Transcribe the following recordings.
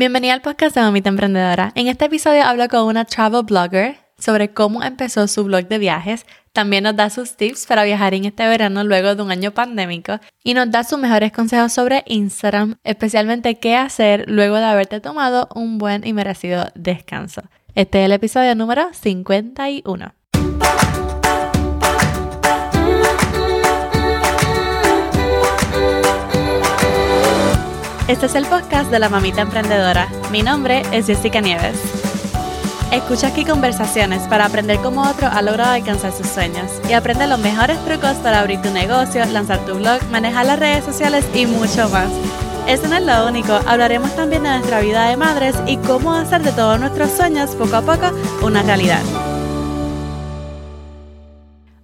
Bienvenida al podcast de Mamita Emprendedora. En este episodio hablo con una travel blogger sobre cómo empezó su blog de viajes. También nos da sus tips para viajar en este verano luego de un año pandémico y nos da sus mejores consejos sobre Instagram, especialmente qué hacer luego de haberte tomado un buen y merecido descanso. Este es el episodio número 51. Este es el podcast de la mamita emprendedora. Mi nombre es Jessica Nieves. Escucha aquí conversaciones para aprender cómo otro ha logrado alcanzar sus sueños y aprende los mejores trucos para abrir tu negocio, lanzar tu blog, manejar las redes sociales y mucho más. Eso no es lo único, hablaremos también de nuestra vida de madres y cómo hacer de todos nuestros sueños poco a poco una realidad.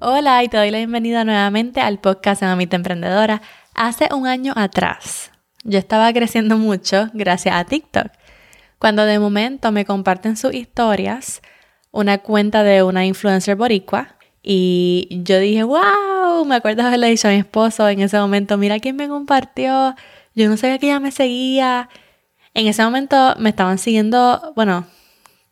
Hola y te doy la bienvenida nuevamente al podcast de Mamita Emprendedora. Hace un año atrás, yo estaba creciendo mucho gracias a TikTok. Cuando de momento me comparten sus historias, una cuenta de una influencer boricua, y yo dije, wow, me acuerdo haberle dicho a mi esposo en ese momento, mira quién me compartió, yo no sabía que ella me seguía. En ese momento me estaban siguiendo, bueno,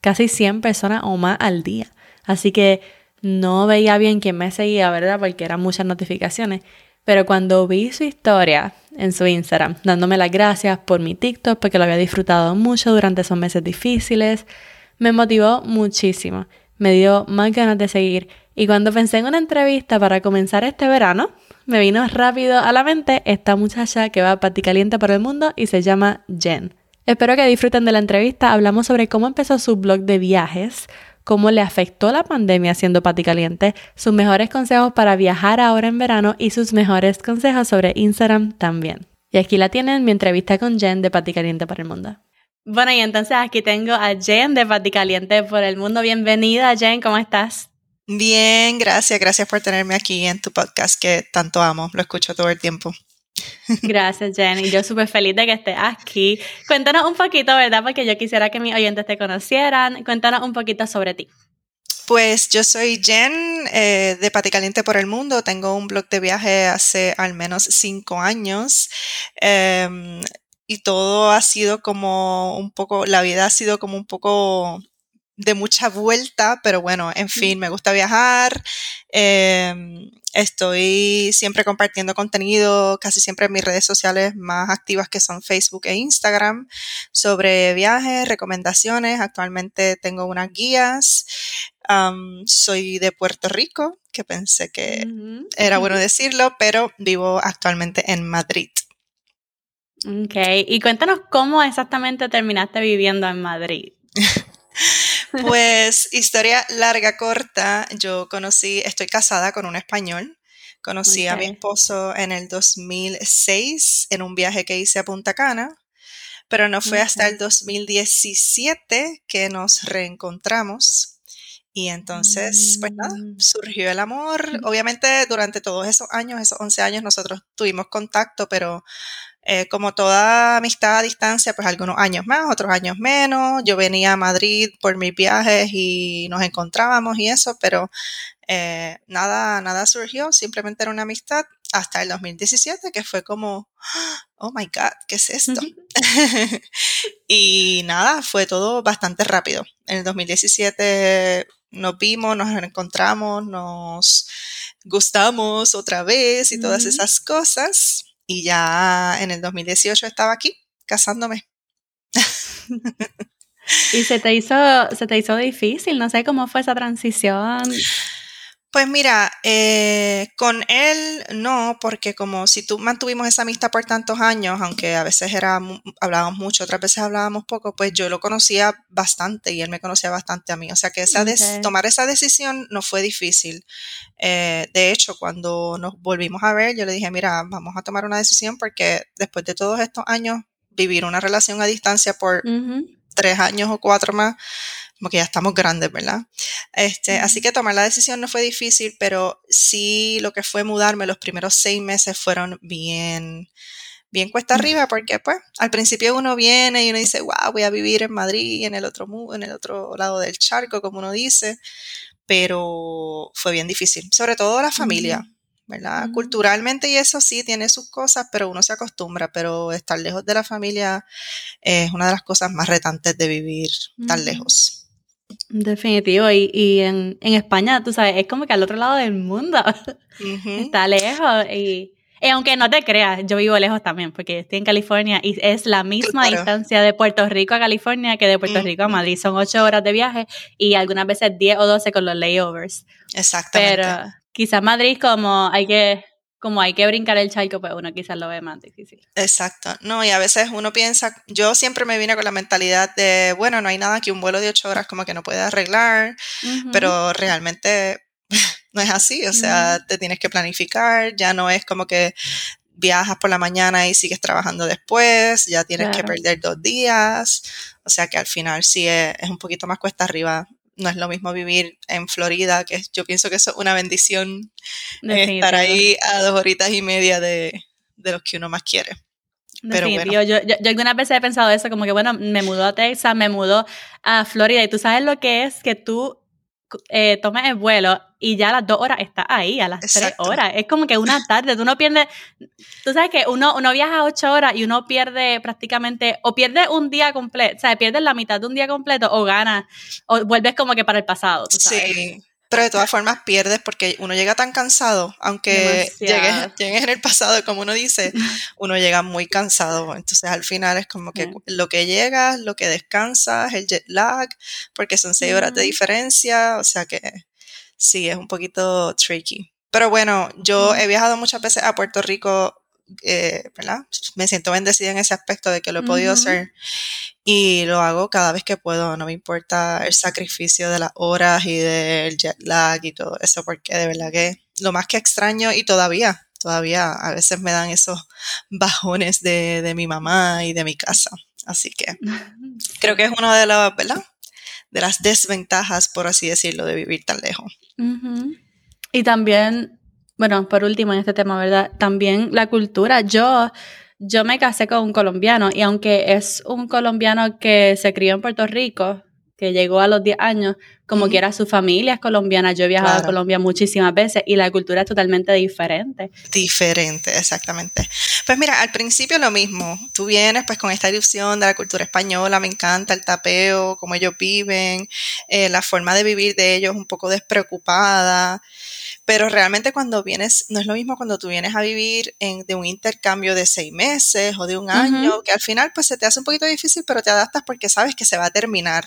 casi 100 personas o más al día. Así que no veía bien quién me seguía, ¿verdad? Porque eran muchas notificaciones. Pero cuando vi su historia en su Instagram, dándome las gracias por mi TikTok, porque lo había disfrutado mucho durante esos meses difíciles, me motivó muchísimo. Me dio más ganas de seguir. Y cuando pensé en una entrevista para comenzar este verano, me vino rápido a la mente esta muchacha que va caliente por el mundo y se llama Jen. Espero que disfruten de la entrevista. Hablamos sobre cómo empezó su blog de viajes, cómo le afectó la pandemia siendo Pati Caliente, sus mejores consejos para viajar ahora en verano y sus mejores consejos sobre Instagram también. Y aquí la tienen mi entrevista con Jen de Pati Caliente por el Mundo. Bueno, y entonces aquí tengo a Jen de Pati Caliente por el Mundo. Bienvenida, Jen, ¿cómo estás? Bien, gracias, gracias por tenerme aquí en tu podcast que tanto amo, lo escucho todo el tiempo. Gracias, Jen. Y yo súper feliz de que estés aquí. Cuéntanos un poquito, ¿verdad? Porque yo quisiera que mis oyentes te conocieran. Cuéntanos un poquito sobre ti. Pues yo soy Jen eh, de Pati Caliente por el Mundo. Tengo un blog de viaje hace al menos cinco años. Em, y todo ha sido como un poco, la vida ha sido como un poco de mucha vuelta, pero bueno, en fin, me gusta viajar. Em, estoy siempre compartiendo contenido, casi siempre en mis redes sociales más activas que son Facebook e Instagram, sobre viajes, recomendaciones. Actualmente tengo unas guías. soy de Puerto Rico, que pensé que era bueno decirlo, pero vivo actualmente en Madrid. Ok, y cuéntanos cómo exactamente terminaste viviendo en Madrid. Pues historia larga, corta, yo conocí, estoy casada con un español, conocí a mi esposo en el 2006 en un viaje que hice a Punta Cana, pero no fue hasta el 2017 que nos reencontramos. Y entonces, pues nada, mm. surgió el amor. Obviamente durante todos esos años, esos 11 años, nosotros tuvimos contacto, pero eh, como toda amistad a distancia, pues algunos años más, otros años menos. Yo venía a Madrid por mis viajes y nos encontrábamos y eso, pero eh, nada, nada surgió, simplemente era una amistad hasta el 2017, que fue como, oh my God, ¿qué es esto? y nada, fue todo bastante rápido. En el 2017 nos vimos, nos encontramos, nos gustamos otra vez y todas esas cosas. Y ya en el 2018 estaba aquí, casándome. ¿Y se te hizo, se te hizo difícil? No sé cómo fue esa transición. Pues mira, eh, con él no, porque como si tú mantuvimos esa amistad por tantos años, aunque a veces era, hablábamos mucho, otras veces hablábamos poco, pues yo lo conocía bastante y él me conocía bastante a mí. O sea que esa tomar esa decisión no fue difícil. Eh, de hecho, cuando nos volvimos a ver, yo le dije, mira, vamos a tomar una decisión porque después de todos estos años, vivir una relación a distancia por tres años o cuatro más, como que ya estamos grandes, ¿verdad? Este, Así que tomar la decisión no fue difícil, pero sí lo que fue mudarme los primeros seis meses fueron bien, bien cuesta arriba, porque pues al principio uno viene y uno dice, wow, voy a vivir en Madrid, en el otro, en el otro lado del charco, como uno dice, pero fue bien difícil, sobre todo la familia. ¿verdad? Culturalmente y eso sí tiene sus cosas, pero uno se acostumbra, pero estar lejos de la familia es una de las cosas más retantes de vivir tan lejos. Definitivo, y, y en, en, España, tú sabes, es como que al otro lado del mundo, está lejos y y aunque no te creas, yo vivo lejos también, porque estoy en California y es la misma distancia de Puerto Rico a California que de Puerto Rico a Madrid. Son ocho horas de viaje y algunas veces diez o doce con los layovers. Exactamente. Pero quizás Madrid como hay que como hay que brincar el charco, pues uno quizás lo ve más difícil. Exacto. No, y a veces uno piensa, yo siempre me vine con la mentalidad de, bueno, no hay nada que un vuelo de ocho horas como que no puede arreglar, pero realmente no es así, o sea, te tienes que planificar, ya no es como que viajas por la mañana y sigues trabajando después, ya tienes que perder dos días, o sea que al final sí es, un poquito más cuesta arriba. No es lo mismo vivir en Florida, que yo pienso que eso es una bendición, estar ahí a dos horitas y media de, de los que uno más quiere. Pero bueno. yo, yo, yo, algunas veces he pensado eso, como que bueno, me mudó a Texas, me mudó a Florida y tú sabes lo que es que tú eh, tomes el vuelo y ya a las dos horas está ahí, a las tres horas. Es como que una tarde, tú no pierdes, tú sabes que uno, uno viaja ocho horas y uno pierde prácticamente, o pierde un día completo, o sea, pierdes la mitad de un día completo o ganas, o vuelves como que para el pasado. Sí. Pero de todas formas pierdes porque uno llega tan cansado, aunque llegues, en el pasado, como uno dice, uno llega muy cansado. Entonces al final es como que lo que llegas, lo que descansas, el jet lag, porque son seis horas de diferencia, o sea que sí, es un poquito tricky. Pero bueno, yo he viajado muchas veces a Puerto Rico eh, ¿verdad? Me siento bendecida en ese aspecto de que lo he podido hacer y lo hago cada vez que puedo, no me importa el sacrificio de las horas y del jet lag y todo eso, porque de verdad que lo más que extraño y todavía, todavía a veces me dan esos bajones de, de mi mamá y de mi casa. Así que creo que es una de las, ¿verdad? De las desventajas, por así decirlo, de vivir tan lejos. Y también bueno, por último en este tema, ¿verdad? También la cultura. Yo, yo me casé con un colombiano y aunque es un colombiano que se crió en Puerto Rico, que llegó a los 10 años, como quiera su familia es colombiana, yo he viajado a Colombia muchísimas veces y la cultura es totalmente diferente. Diferente, exactamente. Pues mira, al principio lo mismo, tú vienes pues con esta ilusión de la cultura española, me encanta el tapeo, cómo ellos viven, eh, la forma de vivir de ellos un poco despreocupada, pero realmente cuando vienes, no es lo mismo cuando tú vienes a vivir en, de un intercambio de seis meses o de un año, que al final pues se te hace un poquito difícil, pero te adaptas porque sabes que se va a terminar.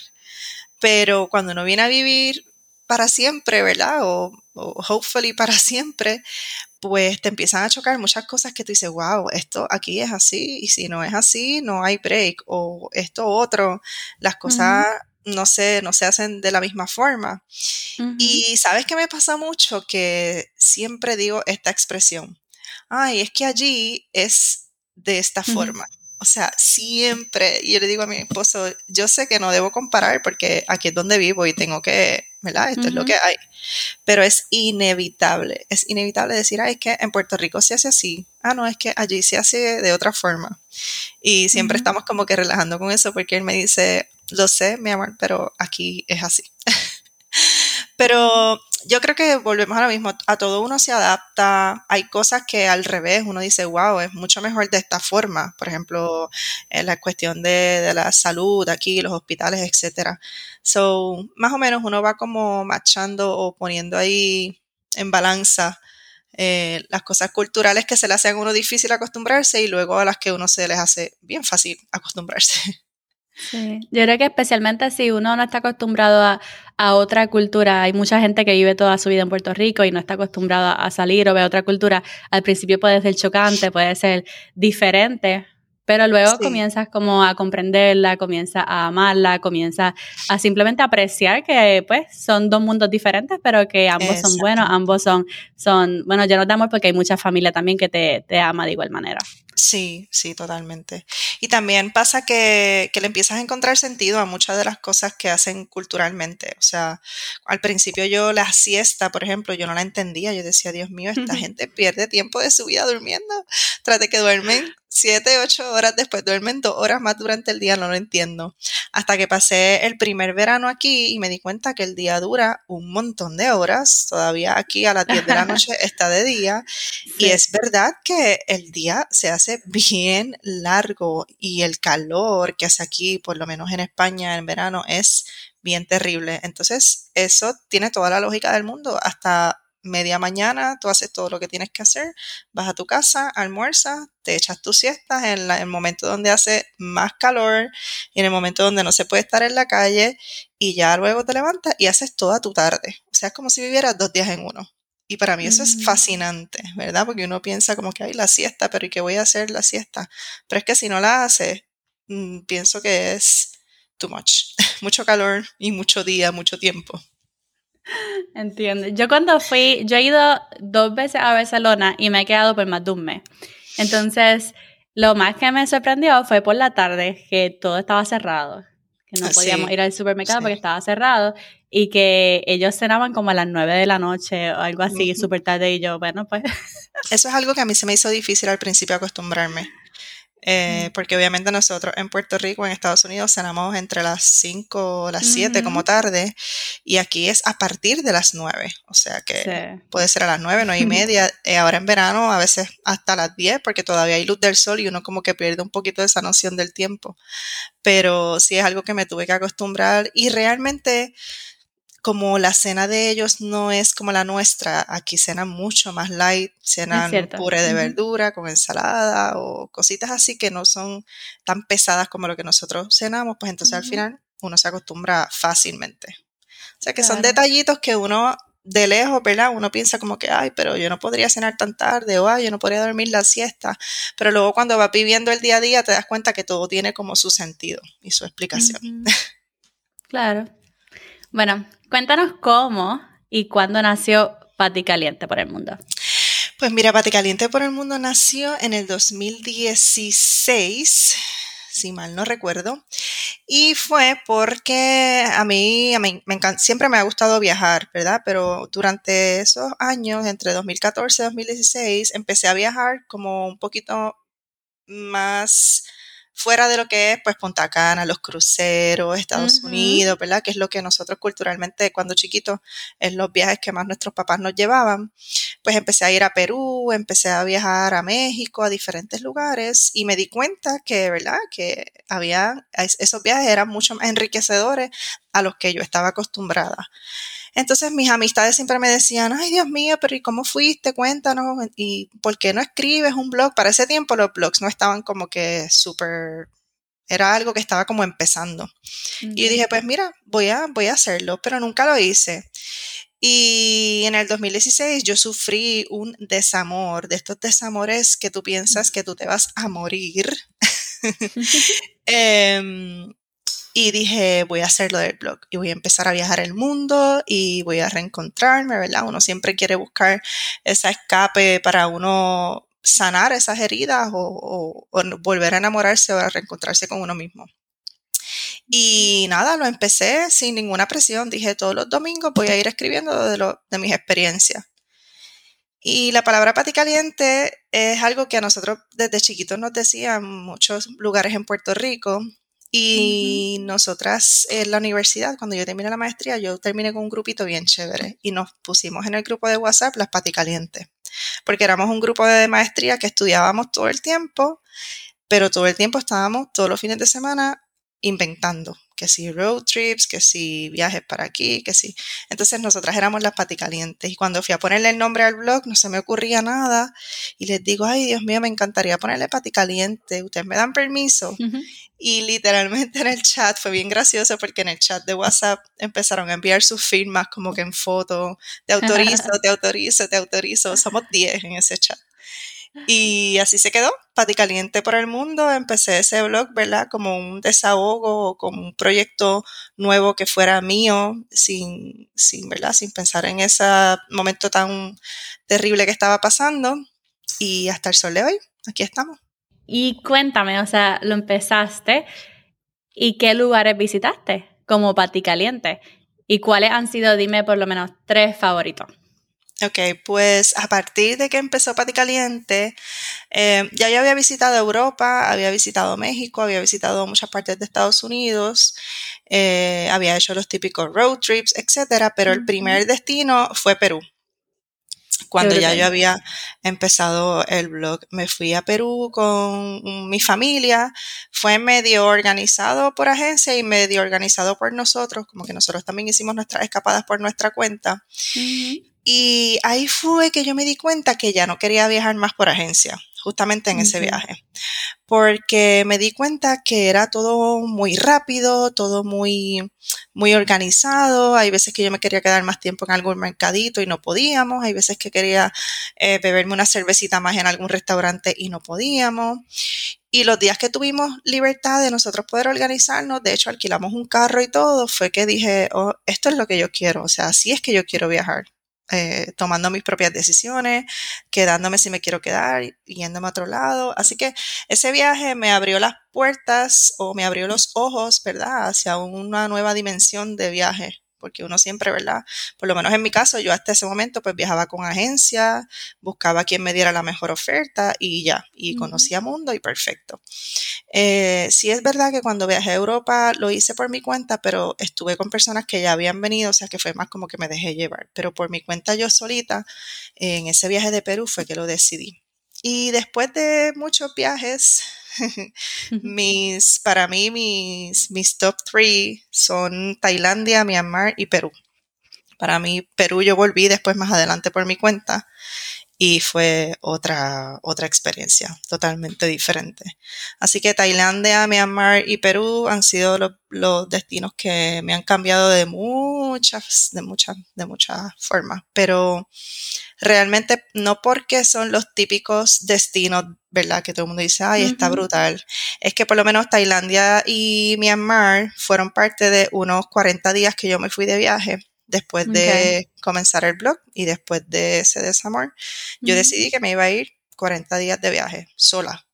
Pero cuando uno viene a vivir para siempre, ¿verdad? O, o hopefully para siempre, pues te empiezan a chocar muchas cosas que tú dices, wow, esto aquí es así, y si no es así, no hay break, o esto otro, las cosas no se, no se hacen de la misma forma. Y sabes que me pasa mucho que siempre digo esta expresión, ay, es que allí es de esta forma. O sea, siempre, y yo le digo a mi esposo, yo sé que no debo comparar porque aquí es donde vivo y tengo que, ¿verdad? Esto es lo que hay. Pero es inevitable, es inevitable decir, ay, es que en Puerto Rico se hace así. Ah, no, es que allí se hace de otra forma. Y siempre estamos como que relajando con eso porque él me dice, lo sé, mi amor, pero aquí es así. pero yo creo que volvemos a lo mismo, a todo uno se adapta, hay cosas que al revés, uno dice, wow, es mucho mejor de esta forma, por ejemplo, en la cuestión de, la salud aquí, los hospitales, etcétera. So, más o menos uno va como machando o poniendo ahí en balanza eh, las cosas culturales que se le hacen a uno difícil acostumbrarse y luego a las que uno se les hace bien fácil acostumbrarse. Sí, yo creo que especialmente si uno no está acostumbrado a, a, otra cultura, hay mucha gente que vive toda su vida en Puerto Rico y no está acostumbrada a salir o ver otra cultura, al principio puede ser chocante, puede ser diferente, pero luego comienzas como a comprenderla, comienzas a amarla, comienzas a simplemente apreciar que pues son dos mundos diferentes, pero que ambos son buenos, ambos son, son, bueno, ya no te amor porque hay mucha familia también que te, te ama de igual manera. Sí, sí, totalmente. Y también pasa que, que, le empiezas a encontrar sentido a muchas de las cosas que hacen culturalmente. O sea, al principio yo la siesta, por ejemplo, yo no la entendía. Yo decía, Dios mío, esta gente pierde tiempo de su vida durmiendo tras de que duermen siete, ocho horas después, duermen dos horas más durante el día, no lo entiendo. Hasta que pasé el primer verano aquí y me di cuenta que el día dura un montón de horas. Todavía aquí a las 10 de la noche está de día. Y es verdad que el día se hace bien largo y el calor que hace aquí, por lo menos en España en verano, es bien terrible. Entonces, eso tiene toda la lógica del mundo. Hasta media mañana, tú haces todo lo que tienes que hacer, vas a tu casa, almuerzas, te echas tus siestas en, el momento donde hace más calor y en el momento donde no se puede estar en la calle y ya luego te levantas y haces toda tu tarde. O sea, es como si vivieras dos días en uno. Y para mí eso es mm. fascinante, ¿verdad? Porque uno piensa como que hay la siesta, pero ¿y qué voy a hacer la siesta? Pero es que si no la haces, mm, pienso que es too much. mucho calor y mucho día, mucho tiempo. Entiendo. Yo cuando fui, yo he ido dos veces a Barcelona y me he quedado por más de un mes. Entonces, lo más que me sorprendió fue por la tarde que todo estaba cerrado, que no ah, podíamos ir al supermercado porque estaba cerrado y que ellos cenaban como a las nueve de la noche o algo así, súper tarde y yo, bueno, pues... Eso es algo que a mí se me hizo difícil al principio acostumbrarme. Eh, porque obviamente nosotros en Puerto Rico, en Estados Unidos, cenamos entre las 5 o las 7 como tarde, y aquí es a partir de las 9, o sea que puede ser a las 9, 9 y media, eh, ahora en verano a veces hasta las 10, porque todavía hay luz del sol y uno como que pierde un poquito de esa noción del tiempo, pero sí es algo que me tuve que acostumbrar y realmente como la cena de ellos no es como la nuestra, aquí cenan mucho más light, cenan puré de verdura con ensalada o cositas así que no son tan pesadas como lo que nosotros cenamos, pues entonces al final uno se acostumbra fácilmente. O sea que son detallitos que uno de lejos, ¿verdad? Uno piensa como que, ay, pero yo no podría cenar tan tarde o ay, yo no podría dormir la siesta. Pero luego cuando vas viviendo el día a día te das cuenta que todo tiene como su sentido y su explicación. Claro. Bueno, Cuéntanos cómo y cuándo nació Pati Caliente por el Mundo. Pues mira, Pati Caliente por el Mundo nació en el 2016, si mal no recuerdo, y fue porque a mí, me siempre me ha gustado viajar, ¿verdad? Pero durante esos años, entre 2014 y 2016, empecé a viajar como un poquito más fuera de lo que es pues Punta Cana, los cruceros, Estados Unidos, ¿verdad? Que es lo que nosotros culturalmente cuando chiquitos es los viajes que más nuestros papás nos llevaban. Pues empecé a ir a Perú, empecé a viajar a México, a diferentes lugares y me di cuenta que, ¿verdad? Que había, esos viajes eran mucho más enriquecedores a los que yo estaba acostumbrada. Entonces mis amistades siempre me decían, ay Dios mío, pero ¿y cómo fuiste? Cuéntanos. ¿Y por qué no escribes un blog? Para ese tiempo los blogs no estaban como que súper era algo que estaba como empezando. Y dije, pues mira, voy a, voy a hacerlo, pero nunca lo hice. Y en el 2016 yo sufrí un desamor, de estos desamores que tú piensas que tú te vas a morir. eh, y dije, voy a hacerlo del blog y voy a empezar a viajar el mundo y voy a reencontrarme, ¿verdad? Uno siempre quiere buscar esa escape para uno sanar esas heridas o, volver a enamorarse o a reencontrarse con uno mismo. Y nada, lo empecé sin ninguna presión. Dije, todos los domingos voy a ir escribiendo de, lo, de mis experiencias. Y la palabra pati caliente es algo que a nosotros desde chiquitos nos decían muchos lugares en Puerto Rico y nosotras en la universidad, cuando yo terminé la maestría, yo terminé con un grupito bien chévere y nos pusimos en el grupo de WhatsApp las paticalientes, porque éramos un grupo de maestría que estudiábamos todo el tiempo, pero todo el tiempo estábamos todos los fines de semana inventando, que si road trips, que si viajes para aquí, que si. Entonces nosotras éramos las paticalientes y cuando fui a ponerle el nombre al blog no se me ocurría nada y les digo, ay Dios mío, me encantaría ponerle paticaliente, ustedes me dan permiso. Y literalmente en el chat fue bien gracioso porque en el chat de WhatsApp empezaron a enviar sus firmas como que en foto, te autorizo, te autorizo, te autorizo, somos 10 en ese chat. Y así se quedó, Pati Caliente por el Mundo. Empecé ese blog, ¿verdad? Como un desahogo, como un proyecto nuevo que fuera mío, sin, sin, ¿verdad? Sin pensar en ese momento tan terrible que estaba pasando. Y hasta el sol de hoy, aquí estamos. Y cuéntame, o sea, lo empezaste y qué lugares visitaste como Pati Caliente y cuáles han sido, dime por lo menos, tres favoritos. Ok, pues a partir de que empezó Pati Caliente, eh, ya yo había visitado Europa, había visitado México, había visitado muchas partes de Estados Unidos, eh, había hecho los típicos road trips, etcétera, pero el primer destino fue Perú. Cuando ya yo había empezado el blog, me fui a Perú con mi familia. Fue medio organizado por agencia y medio organizado por nosotros, como que nosotros también hicimos nuestras escapadas por nuestra cuenta. Y ahí fue que yo me di cuenta que ya no quería viajar más por agencia, justamente en ese viaje, porque me di cuenta que era todo muy rápido, todo muy, muy organizado. Hay veces que yo me quería quedar más tiempo en algún mercadito y no podíamos. Hay veces que quería eh, beberme una cervecita más en algún restaurante y no podíamos. Y los días que tuvimos libertad de nosotros poder organizarnos, de hecho alquilamos un carro y todo, fue que dije, oh, esto es lo que yo quiero, o sea, así es que yo quiero viajar. Eh, tomando mis propias decisiones, quedándome si me quiero quedar, yéndome a otro lado. Así que ese viaje me abrió las puertas o me abrió los ojos, ¿verdad?, hacia una nueva dimensión de viaje porque uno siempre, ¿verdad? Por lo menos en mi caso, yo hasta ese momento pues viajaba con agencia, buscaba quien me diera la mejor oferta y ya, y conocía mundo y perfecto. Eh, sí es verdad que cuando viajé a Europa lo hice por mi cuenta, pero estuve con personas que ya habían venido, o sea que fue más como que me dejé llevar, pero por mi cuenta yo solita, en ese viaje de Perú fue que lo decidí. Y después de muchos viajes, mis, para mí, mis, mis top three son Tailandia, Myanmar y Perú. Para mí, Perú yo volví después más adelante por mi cuenta y fue otra, otra experiencia totalmente diferente. Así que Tailandia, Myanmar y Perú han sido los destinos que me han cambiado de muchas, de muchas, de muchas formas, pero realmente no porque son los típicos destinos, ¿verdad? Que todo el mundo dice, ay, está brutal. Es que por lo menos Tailandia y Myanmar fueron parte de unos 40 días que yo me fui de viaje después de comenzar el blog y después de ese desamor. Yo decidí que me iba a ir 40 días de viaje sola.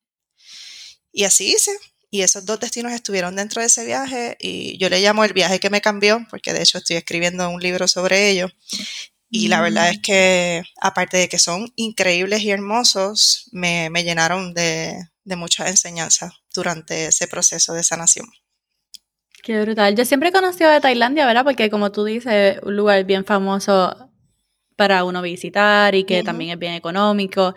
Y así hice. Y esos dos destinos estuvieron dentro de ese viaje y yo le llamo el viaje que me cambió, porque de hecho estoy escribiendo un libro sobre ello. Y la verdad es mm. que, aparte de que son increíbles y hermosos, me, llenaron de, de muchas enseñanzas durante ese proceso de sanación. Qué brutal. Yo siempre he conocido de Tailandia, ¿verdad? Porque como tú dices, un lugar bien famoso para uno visitar y que también es bien económico.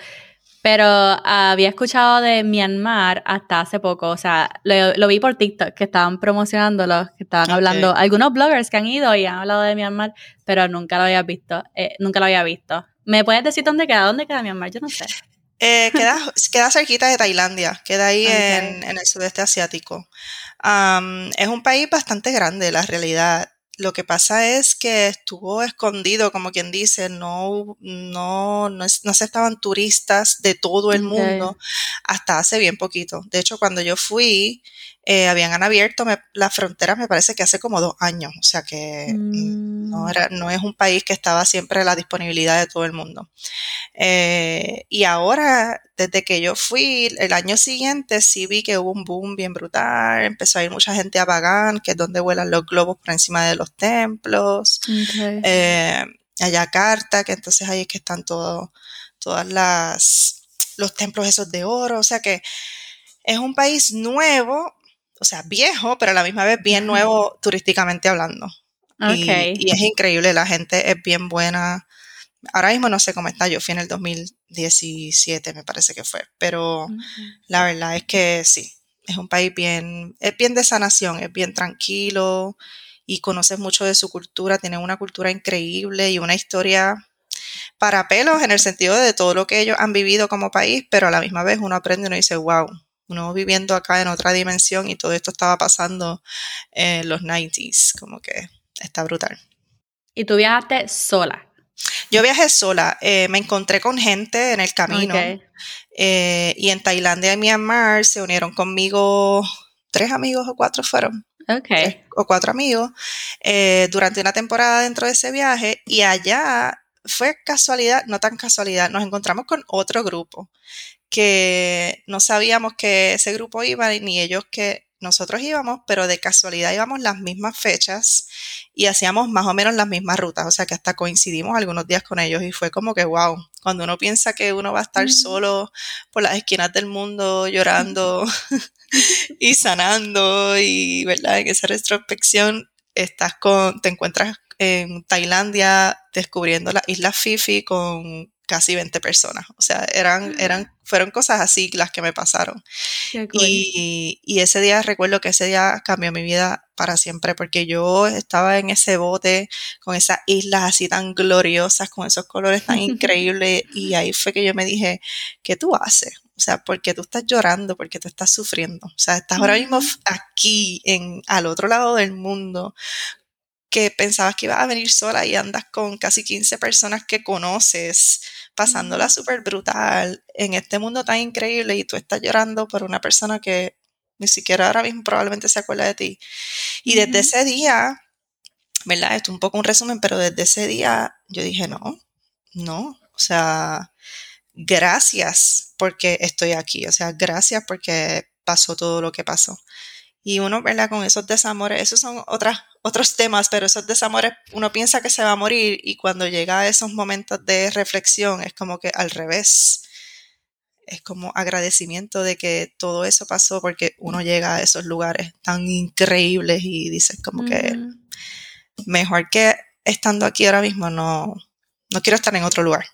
Pero había escuchado de Myanmar hasta hace poco, o sea, lo, vi por TikTok, que estaban promocionándolo, que estaban hablando, algunos bloggers que han ido y han hablado de Myanmar, pero nunca lo había visto, eh, nunca lo había visto. ¿Me puedes decir dónde queda? ¿Dónde queda Myanmar? Yo no sé. Eh, queda, queda cerquita de Tailandia, queda ahí en, en, el sudeste asiático. es un país bastante grande, la realidad. Lo que pasa es que estuvo escondido, como quien dice, no, no, no, no se estaban turistas de todo el mundo hasta hace bien poquito. De hecho, cuando yo fui, eh, habían abierto las fronteras, me parece que hace como dos años, o sea que mm, no, mm. era, no es un país que estaba siempre a la disponibilidad de todo el mundo. Eh, y ahora, desde que yo fui, el año siguiente sí vi que hubo un boom bien brutal, empezó a ir mucha gente a Bagán, que es donde vuelan los globos por encima de los templos, eh, a Yakarta, que entonces ahí es que están todos todas las los templos esos de oro, o sea que es un país nuevo, o sea, viejo, pero a la misma vez bien nuevo turísticamente hablando. Okay. Y, es increíble, la gente es bien buena. Ahora mismo no sé cómo está, yo fui en el 2017, me parece que fue, pero la verdad es que sí, es un país bien, es bien de sanación, es bien tranquilo y conoces mucho de su cultura, tienen una cultura increíble y una historia para pelos en el sentido de todo lo que ellos han vivido como país, pero a la misma vez uno aprende y uno dice, wow, uno viviendo acá en otra dimensión y todo esto estaba pasando en los 90s, como que está brutal. ¿Y tú viajaste sola? Yo viajé sola, eh, me encontré con gente en el camino eh, y en Tailandia y Myanmar se unieron conmigo tres amigos o cuatro fueron. Okay. o cuatro amigos eh, durante una temporada dentro de ese viaje y allá fue casualidad, no tan casualidad, nos encontramos con otro grupo que no sabíamos que ese grupo iba ni ellos que nosotros íbamos, pero de casualidad íbamos las mismas fechas y hacíamos más o menos las mismas rutas, o sea que hasta coincidimos algunos días con ellos y fue como que, wow, cuando uno piensa que uno va a estar solo por las esquinas del mundo llorando y sanando y, ¿verdad? En esa retrospección estás con, te encuentras en Tailandia descubriendo la isla Fifi con casi 20 personas. O sea, eran, ah. eran, fueron cosas así las que me pasaron. Y, y, ese día, recuerdo que ese día cambió mi vida para siempre, porque yo estaba en ese bote con esas islas así tan gloriosas, con esos colores tan increíbles, y ahí fue que yo me dije, ¿qué tú haces? O sea, porque tú estás llorando, porque tú estás sufriendo. O sea, estás ahora mismo aquí, en, al otro lado del mundo, que pensabas que ibas a venir sola y andas con casi 15 personas que conoces, pasándola súper brutal en este mundo tan increíble y tú estás llorando por una persona que ni siquiera ahora mismo probablemente se acuerda de ti. Y desde ese día, ¿verdad? Esto es un poco un resumen, pero desde ese día yo dije, no, no, o sea, gracias porque estoy aquí, o sea, gracias porque pasó todo lo que pasó. Y uno, ¿verdad? Con esos desamores, esos son otras, otros temas, pero esos desamores, uno piensa que se va a morir y cuando llega a esos momentos de reflexión es como que al revés. Es como agradecimiento de que todo eso pasó porque uno llega a esos lugares tan increíbles y dices como que mejor que estando aquí ahora mismo no, no quiero estar en otro lugar.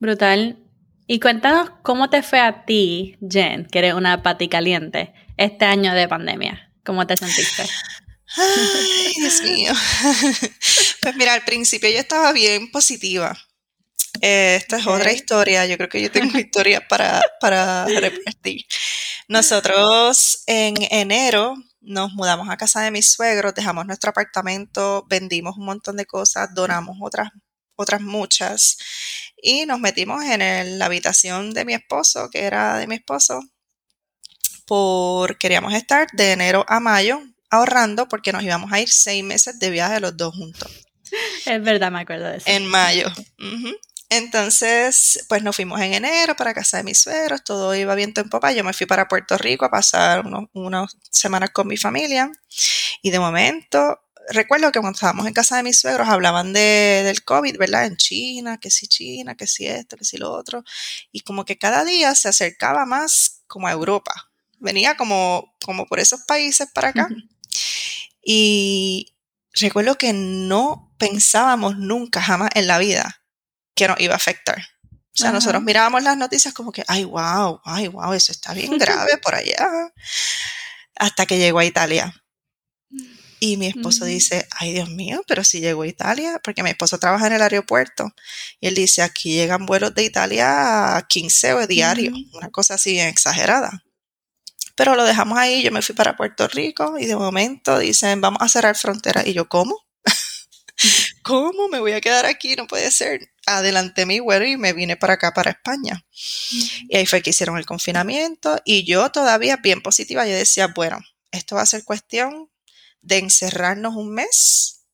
Brutal. Y cuéntanos cómo te fue a ti, Jen, que eres una pati caliente este año de pandemia? ¿Cómo te sentiste? Ay, Dios mío. Pues mira, al principio yo estaba bien positiva. Eh, esta es otra historia. Yo creo que yo tengo historias para, para repartir. Nosotros en enero nos mudamos a casa de mis suegros, dejamos nuestro apartamento, vendimos un montón de cosas, donamos otras, otras muchas y nos metimos en la habitación de mi esposo, que era de mi esposo, por queríamos estar de enero a mayo ahorrando porque nos íbamos a ir seis meses de viaje los dos juntos. Es verdad, me acuerdo de eso. En mayo. Entonces, pues nos fuimos en enero para casa de mis suegros, todo iba viento en popa. Yo me fui para Puerto Rico a pasar unas semanas con mi familia y de momento, recuerdo que cuando estábamos en casa de mis suegros hablaban de, del COVID, ¿verdad? En China, que si China, que si esto, que si lo otro. Y como que cada día se acercaba más como a Europa venía como, como por esos países para acá. Y recuerdo que no pensábamos nunca jamás en la vida que nos iba a afectar. O sea, nosotros mirábamos las noticias como que, ay, wow, ay, wow, eso está bien grave por allá. Hasta que llegó a Italia. Y mi esposo dice, ay Dios mío, pero si llegó a Italia, porque mi esposo trabaja en el aeropuerto. Y él dice, aquí llegan vuelos de Italia a 15 o diario, una cosa así exagerada. Pero lo dejamos ahí, yo me fui para Puerto Rico y de momento dicen, vamos a cerrar frontera. Y yo, ¿cómo? ¿Cómo me voy a quedar aquí? No puede ser. Adelanté mi vuelo y me vine para acá, para España. Y ahí fue que hicieron el confinamiento y yo todavía bien positiva, yo decía, bueno, esto va a ser cuestión de encerrarnos un mes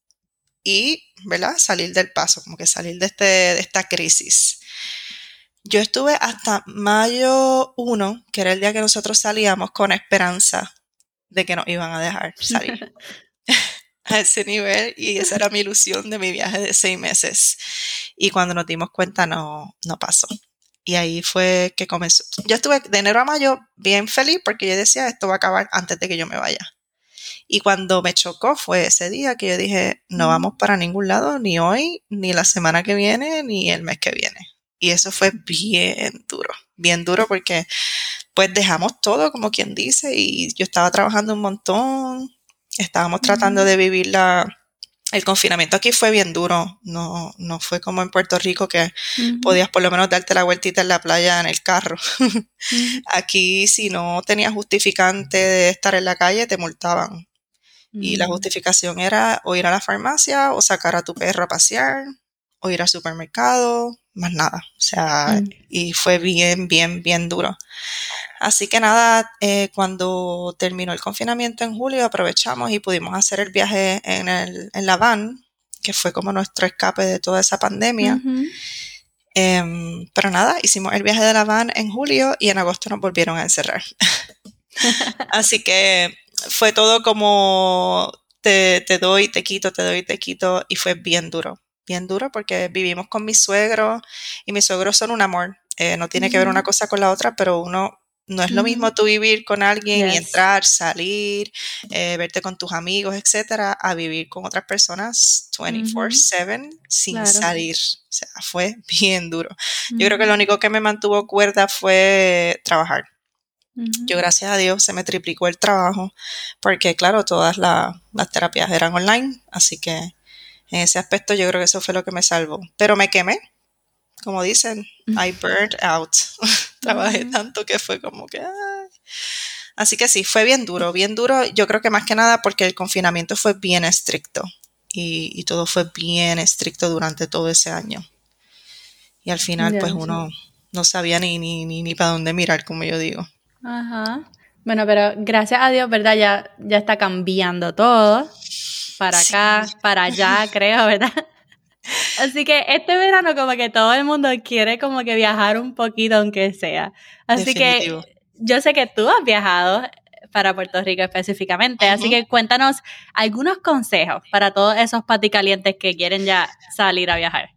y, ¿verdad? Salir del paso, como que salir de, este, de esta crisis. Yo estuve hasta mayo 1, que era el día que nosotros salíamos, con esperanza de que nos iban a dejar salir a ese nivel y esa era mi ilusión de mi viaje de seis meses. Y cuando nos dimos cuenta no, no pasó. Y ahí fue que comenzó. Yo estuve de enero a mayo bien feliz porque yo decía esto va a acabar antes de que yo me vaya. Y cuando me chocó fue ese día que yo dije, no vamos para ningún lado, ni hoy, ni la semana que viene, ni el mes que viene. Y eso fue bien duro, bien duro porque pues dejamos todo, como quien dice, y yo estaba trabajando un montón, estábamos tratando de vivir la, el confinamiento aquí fue bien duro, no, no fue como en Puerto Rico que podías por lo menos darte la vueltita en la playa en el carro. Aquí si no tenías justificante de estar en la calle te multaban. Y la justificación era o ir a la farmacia o sacar a tu perro a pasear o ir al supermercado más nada. O sea, mm. y fue bien, bien, bien duro. Así que nada, eh, cuando terminó el confinamiento en julio, aprovechamos y pudimos hacer el viaje en, el, en la van, que fue como nuestro escape de toda esa pandemia. Em, pero nada, hicimos el viaje de la van en julio y en agosto nos volvieron a encerrar. Así que fue todo como te, te doy, te quito, te doy, te quito, y fue bien duro, bien duro porque vivimos con mis suegros y mis suegros son un amor. Eh, no tiene que ver una cosa con la otra, pero uno no es lo mismo tú vivir con alguien y entrar, salir, eh, verte con tus amigos, etcétera, a vivir con otras personas 24/7 sin salir. O sea, fue bien duro. Yo creo que lo único que me mantuvo cuerda fue trabajar. Yo, gracias a Dios, se me triplicó el trabajo, porque, claro, todas las terapias eran online, así que en ese aspecto yo creo que eso fue lo que me salvó. Pero me quemé, como dicen, I burned out. Trabajé tanto que fue como que... Así que sí, fue bien duro, bien duro. Yo creo que más que nada porque el confinamiento fue bien estricto y, todo fue bien estricto durante todo ese año. Y al final, pues uno no sabía ni, ni, ni, ni para dónde mirar, como yo digo. Ajá. Bueno, pero gracias a Dios, ¿verdad? Ya, ya está cambiando todo. Para acá, para allá, creo, ¿verdad? Así que este verano como que todo el mundo quiere como que viajar un poquito aunque sea. Así que yo sé que tú has viajado para Puerto Rico específicamente, así que cuéntanos algunos consejos para todos esos paticalientes que quieren ya salir a viajar.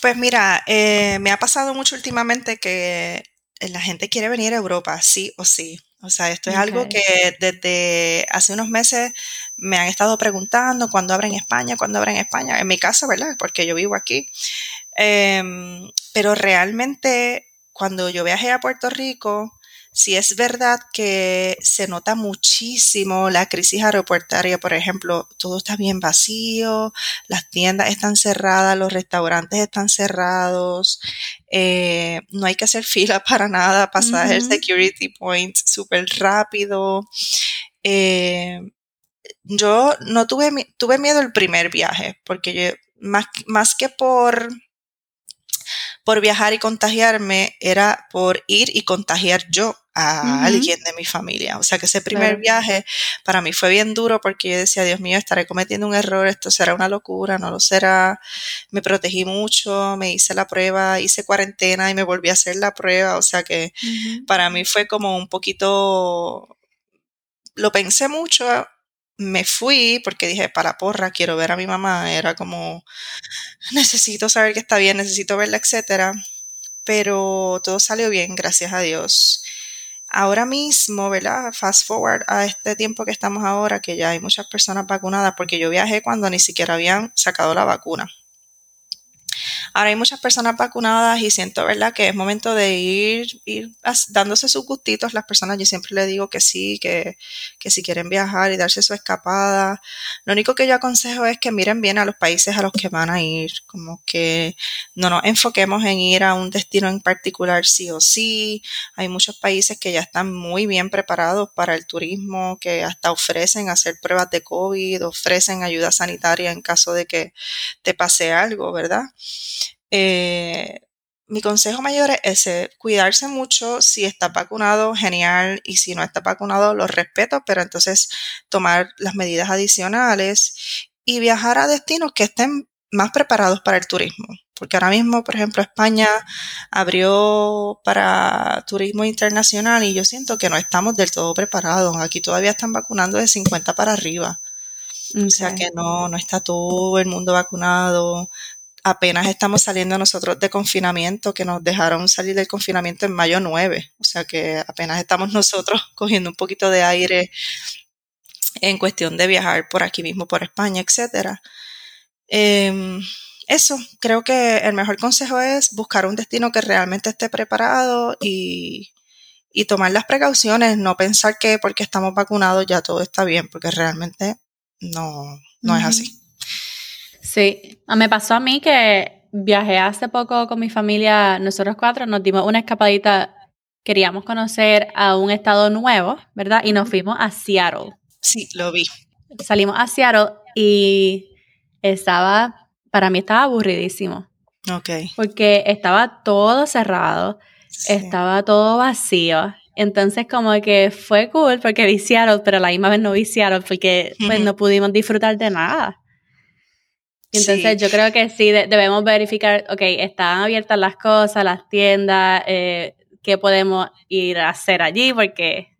Pues mira, eh, me ha pasado mucho últimamente que la gente quiere venir a Europa, sí o sí. O sea, esto es algo que desde hace unos meses me han estado preguntando cuándo abren España, cuándo abren España. En mi caso, ¿verdad? Porque yo vivo aquí. Em, pero realmente, cuando yo viajé a Puerto Rico, si es verdad que se nota muchísimo la crisis aeroportuaria, por ejemplo, todo está bien vacío, las tiendas están cerradas, los restaurantes están cerrados, eh, no hay que hacer fila para nada, pasar el security point súper rápido. Eh, yo no tuve, tuve miedo el primer viaje, porque yo, más, más que por por viajar y contagiarme era por ir y contagiar yo a alguien de mi familia. O sea que ese primer viaje para mí fue bien duro porque yo decía, Dios mío, estaré cometiendo un error, esto será una locura, no lo será. Me protegí mucho, me hice la prueba, hice cuarentena y me volví a hacer la prueba. O sea que para mí fue como un poquito, lo pensé mucho me fui porque dije, para porra, quiero ver a mi mamá. Era como, necesito saber que está bien, necesito verla, etcétera. Pero todo salió bien, gracias a Dios. Ahora mismo, ¿verdad? Fast forward a este tiempo que estamos ahora, que ya hay muchas personas vacunadas, porque yo viajé cuando ni siquiera habían sacado la vacuna. Ahora hay muchas personas vacunadas y siento, ¿verdad?, que es momento de ir, ir dándose sus gustitos. Las personas, yo siempre le digo que sí, que, que si quieren viajar y darse su escapada. Lo único que yo aconsejo es que miren bien a los países a los que van a ir, como que no nos enfoquemos en ir a un destino en particular sí o sí. Hay muchos países que ya están muy bien preparados para el turismo, que hasta ofrecen hacer pruebas de COVID, ofrecen ayuda sanitaria en caso de que te pase algo, ¿verdad? Eh, mi consejo mayor es cuidarse mucho. Si está vacunado, genial. Y si no está vacunado, lo respeto, pero entonces tomar las medidas adicionales y viajar a destinos que estén más preparados para el turismo. Porque ahora mismo, por ejemplo, España abrió para turismo internacional y yo siento que no estamos del todo preparados. Aquí todavía están vacunando de 50 para arriba. O sea que no, no está todo el mundo vacunado apenas estamos saliendo nosotros de confinamiento, que nos dejaron salir del confinamiento en mayo 9, o sea que apenas estamos nosotros cogiendo un poquito de aire en cuestión de viajar por aquí mismo, por España, etcétera. Em, eso, creo que el mejor consejo es buscar un destino que realmente esté preparado y, tomar las precauciones, no pensar que porque estamos vacunados ya todo está bien, porque realmente no, no es así. Sí, ah, me pasó a mí que viajé hace poco con mi familia, nosotros cuatro, nos dimos una escapadita, queríamos conocer a un estado nuevo, ¿verdad? Y nos fuimos a Seattle. Sí, lo vi. Salimos a Seattle y estaba, para mí estaba aburridísimo. Ok. Porque estaba todo cerrado, estaba todo vacío. Entonces como que fue cool porque vi Seattle, pero la misma vez no vi Seattle porque pues, no pudimos disfrutar de nada. Entonces yo creo que sí debemos verificar, ok, están abiertas las cosas, las tiendas, eh, qué podemos ir a hacer allí, porque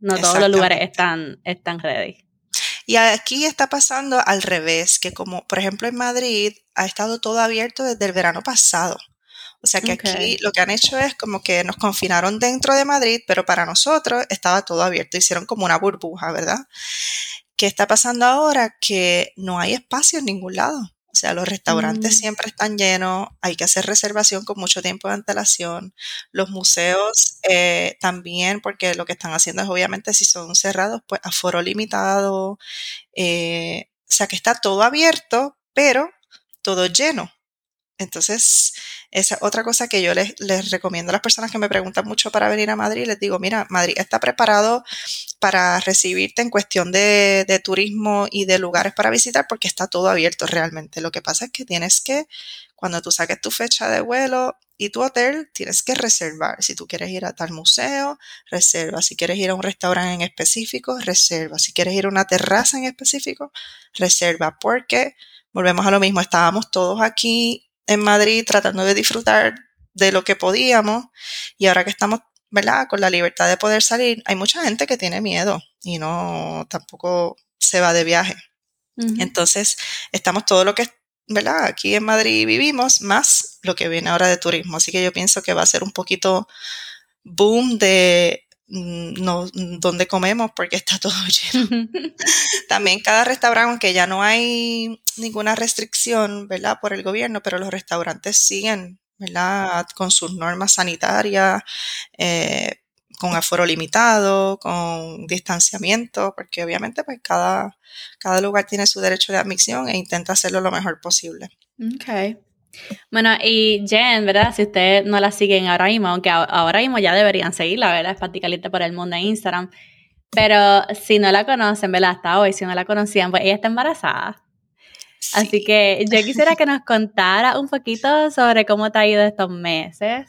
no todos los lugares están, están ready. Y aquí está pasando al revés, que como por ejemplo en Madrid ha estado todo abierto desde el verano pasado. O sea que aquí lo que han hecho es como que nos confinaron dentro de Madrid, pero para nosotros estaba todo abierto, hicieron como una burbuja, ¿verdad? ¿Qué está pasando ahora? Que no hay espacio en ningún lado. O sea, los restaurantes mm. siempre están llenos, hay que hacer reservación con mucho tiempo de antelación. Los museos eh, también, porque lo que están haciendo es obviamente si son cerrados, pues aforo limitado. Eh, o sea, que está todo abierto, pero todo lleno. Entonces, esa otra cosa que yo les, recomiendo a las personas que me preguntan mucho para venir a Madrid, les digo, mira, Madrid está preparado para recibirte en cuestión de, de turismo y de lugares para visitar porque está todo abierto realmente. Lo que pasa es que tienes que, cuando tú saques tu fecha de vuelo y tu hotel, tienes que reservar. Si tú quieres ir a tal museo, reserva. Si quieres ir a un restaurante en específico, reserva. Si quieres ir a una terraza en específico, reserva. Porque volvemos a lo mismo, estábamos todos aquí en Madrid tratando de disfrutar de lo que podíamos y ahora que estamos, ¿verdad? Con la libertad de poder salir, hay mucha gente que tiene miedo y no tampoco se va de viaje. Entonces, estamos todo lo que, ¿verdad? Aquí en Madrid vivimos, más lo que viene ahora de turismo. Así que yo pienso que va a ser un poquito boom de no, donde comemos porque está todo lleno. También cada restaurante, aunque ya no hay ninguna restricción, ¿verdad? Por el gobierno, pero los restaurantes siguen, ¿verdad? Con sus normas sanitarias, eh, con aforo limitado, con distanciamiento, porque obviamente pues cada, cada lugar tiene su derecho de admisión e intenta hacerlo lo mejor posible. Ok. Bueno, y Jen, ¿verdad? Si ustedes no la siguen ahora mismo, aunque ahora mismo ya deberían seguirla, ¿verdad? Es Paticalita por el mundo en Instagram. Pero si no la conocen, ¿verdad? Hasta hoy, si no la conocían, pues ella está embarazada. Así que yo quisiera que nos contara un poquito sobre cómo te ha ido estos meses.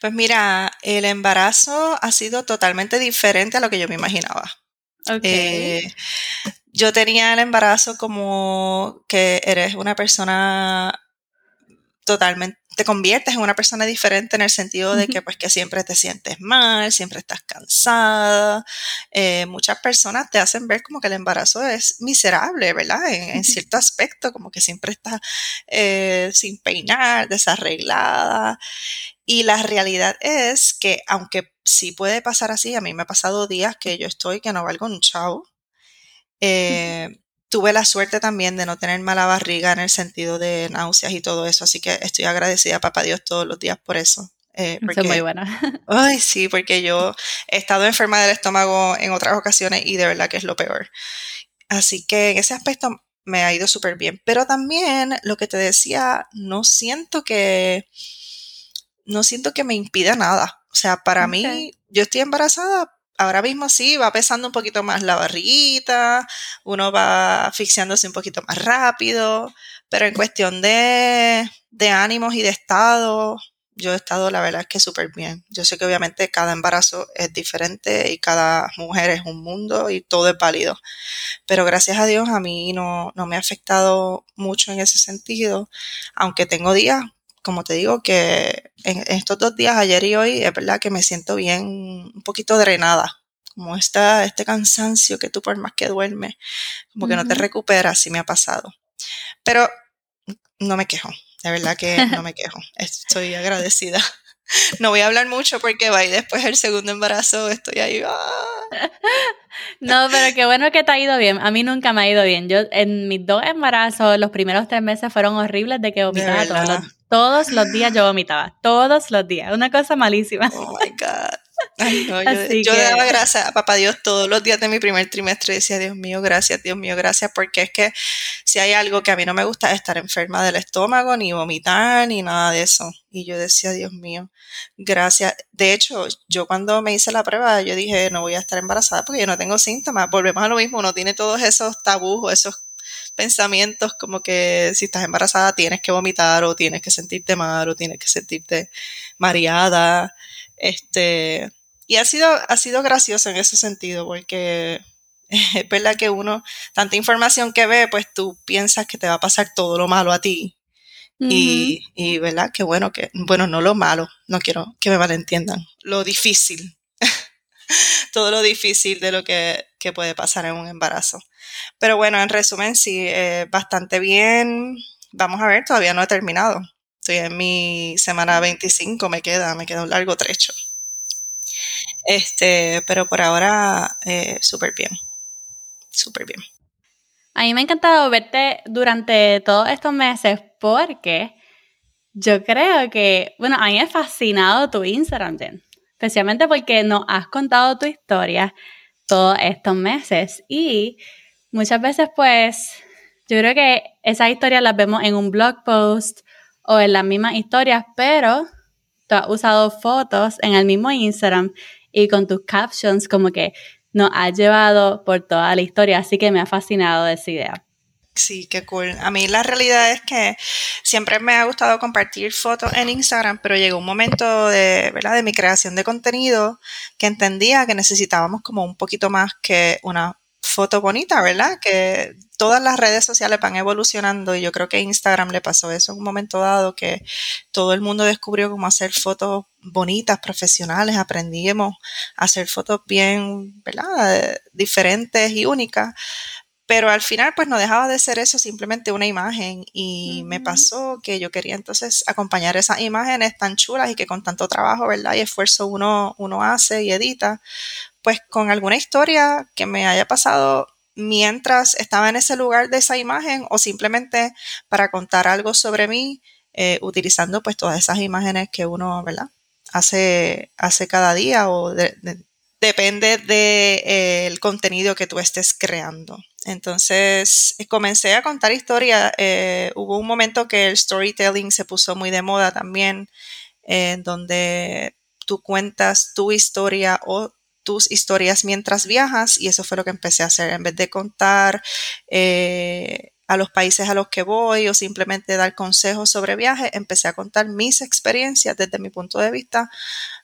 Pues mira, el embarazo ha sido totalmente diferente a lo que yo me imaginaba. Eh, yo tenía el embarazo como que eres una persona totalmente te conviertes en una persona diferente en el sentido de que pues que siempre te sientes mal, siempre estás cansada. Eh, muchas personas te hacen ver como que el embarazo es miserable, ¿verdad? En, cierto aspecto, como que siempre estás eh, sin peinar, desarreglada. Y la realidad es que aunque sí puede pasar así, a mí me ha pasado días que yo estoy que no valgo un chavo. Eh, tuve la suerte también de no tener mala barriga en el sentido de náuseas y todo eso, así que estoy agradecida a Papá Dios todos los días por eso. Eh, porque, muy buena. Ay, sí, porque yo he estado enferma del estómago en otras ocasiones y de verdad que es lo peor. Así que en ese aspecto me ha ido súper bien. Pero también lo que te decía, no siento que no siento que me impida nada. O sea, para mí, yo estoy embarazada ahora mismo sí, va pesando un poquito más la barriguita, uno va asfixiándose un poquito más rápido, pero en cuestión de, de ánimos y de estado, yo he estado, la verdad es que súper bien. Yo sé que obviamente cada embarazo es diferente y cada mujer es un mundo y todo es válido. Pero gracias a Dios a mí no, no me ha afectado mucho en ese sentido, aunque tengo días como te digo, que en estos dos días, ayer y hoy, es verdad que me siento bien, un poquito drenada. Como esta, este cansancio que tú por más que duermes, como que no te recuperas, sí me ha pasado. Pero no me quejo, de verdad que no me quejo. Estoy agradecida. No voy a hablar mucho porque va y después el segundo embarazo estoy ahí. ¡ah! No, pero qué bueno que te ha ido bien. A mí nunca me ha ido bien. Yo en mis dos embarazos, los primeros tres meses fueron horribles de que vomitaba todos los, todos los días. Yo vomitaba, todos los días. Una cosa malísima. Oh my God yo, daba gracias a papá Dios todos los días de mi primer trimestre y decía, Dios mío, gracias, Dios mío, gracias, porque es que si hay algo que a mí no me gusta es estar enferma del estómago, ni vomitar, ni nada de eso. Y yo decía, Dios mío, gracias. De hecho, yo cuando me hice la prueba, yo dije, no voy a estar embarazada porque yo no tengo síntomas. Volvemos a lo mismo, uno tiene todos esos tabús o esos pensamientos como que si estás embarazada tienes que vomitar o tienes que sentirte mal o tienes que sentirte mareada. Este, y ha sido, ha sido gracioso en ese sentido, porque es verdad que uno, tanta información que ve, pues tú piensas que te va a pasar todo lo malo a ti. y, y, verdad que bueno, que, bueno, no lo malo, no quiero que me malentiendan, lo difícil. todo lo difícil de lo que, que puede pasar en un embarazo. Pero bueno, en resumen, sí, eh, bastante bien. Vamos a ver, todavía no he terminado. Estoy en mi semana 25, me queda, me queda un largo trecho. Este, pero por ahora, eh, súper bien. Súper bien. A mí me ha encantado verte durante todos estos meses porque yo creo que, bueno, a mí me ha fascinado tu Instagram, Jen. Especialmente porque nos has contado tu historia todos estos meses. Y muchas veces, pues, yo creo que esas historias las vemos en un blog post o en las mismas historias, pero tú has usado fotos en el mismo Instagram y con tus captions como que nos has llevado por toda la historia, así que me ha fascinado esa idea. Sí, qué cool. A mí la realidad es que siempre me ha gustado compartir fotos en Instagram, pero llegó un momento de, ¿verdad? de mi creación de contenido que entendía que necesitábamos como un poquito más que una foto bonita, ¿verdad? Que todas las redes sociales van evolucionando y yo creo que Instagram le pasó eso en un momento dado que todo el mundo descubrió cómo hacer fotos bonitas, profesionales, aprendimos a hacer fotos bien, ¿verdad? Diferentes y únicas. Pero al final, pues no dejaba de ser eso simplemente una imagen. Y me pasó que yo quería entonces acompañar esas imágenes tan chulas y que con tanto trabajo, ¿verdad? Y esfuerzo uno, uno hace y edita, pues con alguna historia que me haya pasado mientras estaba en ese lugar de esa imagen o simplemente para contar algo sobre mí, eh, utilizando pues todas esas imágenes que uno, ¿verdad? Hace, hace cada día o depende del de, eh, contenido que tú estés creando. Entonces comencé a contar historias. Eh, hubo un momento que el storytelling se puso muy de moda también, donde tú cuentas tu historia o tus historias mientras viajas y eso fue lo que empecé a hacer. En vez de contar eh, a los países a los que voy o simplemente dar consejos sobre viajes, empecé a contar mis experiencias desde mi punto de vista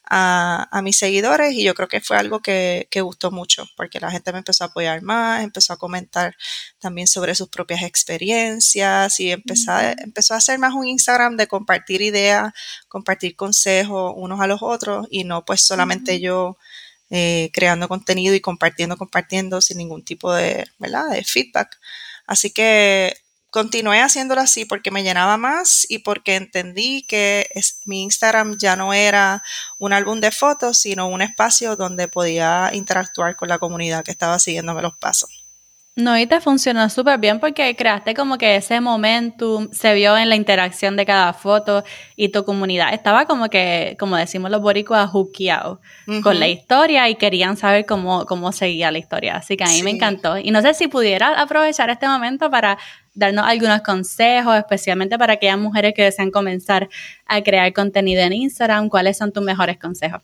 a, mis seguidores y yo creo que fue algo que, gustó mucho porque la gente me empezó a apoyar más, empezó a comentar también sobre sus propias experiencias y empezó, empezó a hacer más un Instagram de compartir ideas, compartir consejos unos a los otros y no pues solamente yo eh, creando contenido y compartiendo, compartiendo sin ningún tipo de, ¿verdad? de feedback. Así que continué haciéndolo así porque me llenaba más y porque entendí que mi Instagram ya no era un álbum de fotos, sino un espacio donde podía interactuar con la comunidad que estaba siguiéndome los pasos. No, y te funcionó súper bien porque creaste como que ese momentum se vio en la interacción de cada foto y tu comunidad estaba como que, como decimos los boricuas, juqueados con la historia y querían saber cómo, cómo seguía la historia. Así que a mí me encantó. Y no sé si pudieras aprovechar este momento para darnos algunos consejos, especialmente para aquellas mujeres que desean comenzar a crear contenido en Instagram. ¿Cuáles son tus mejores consejos?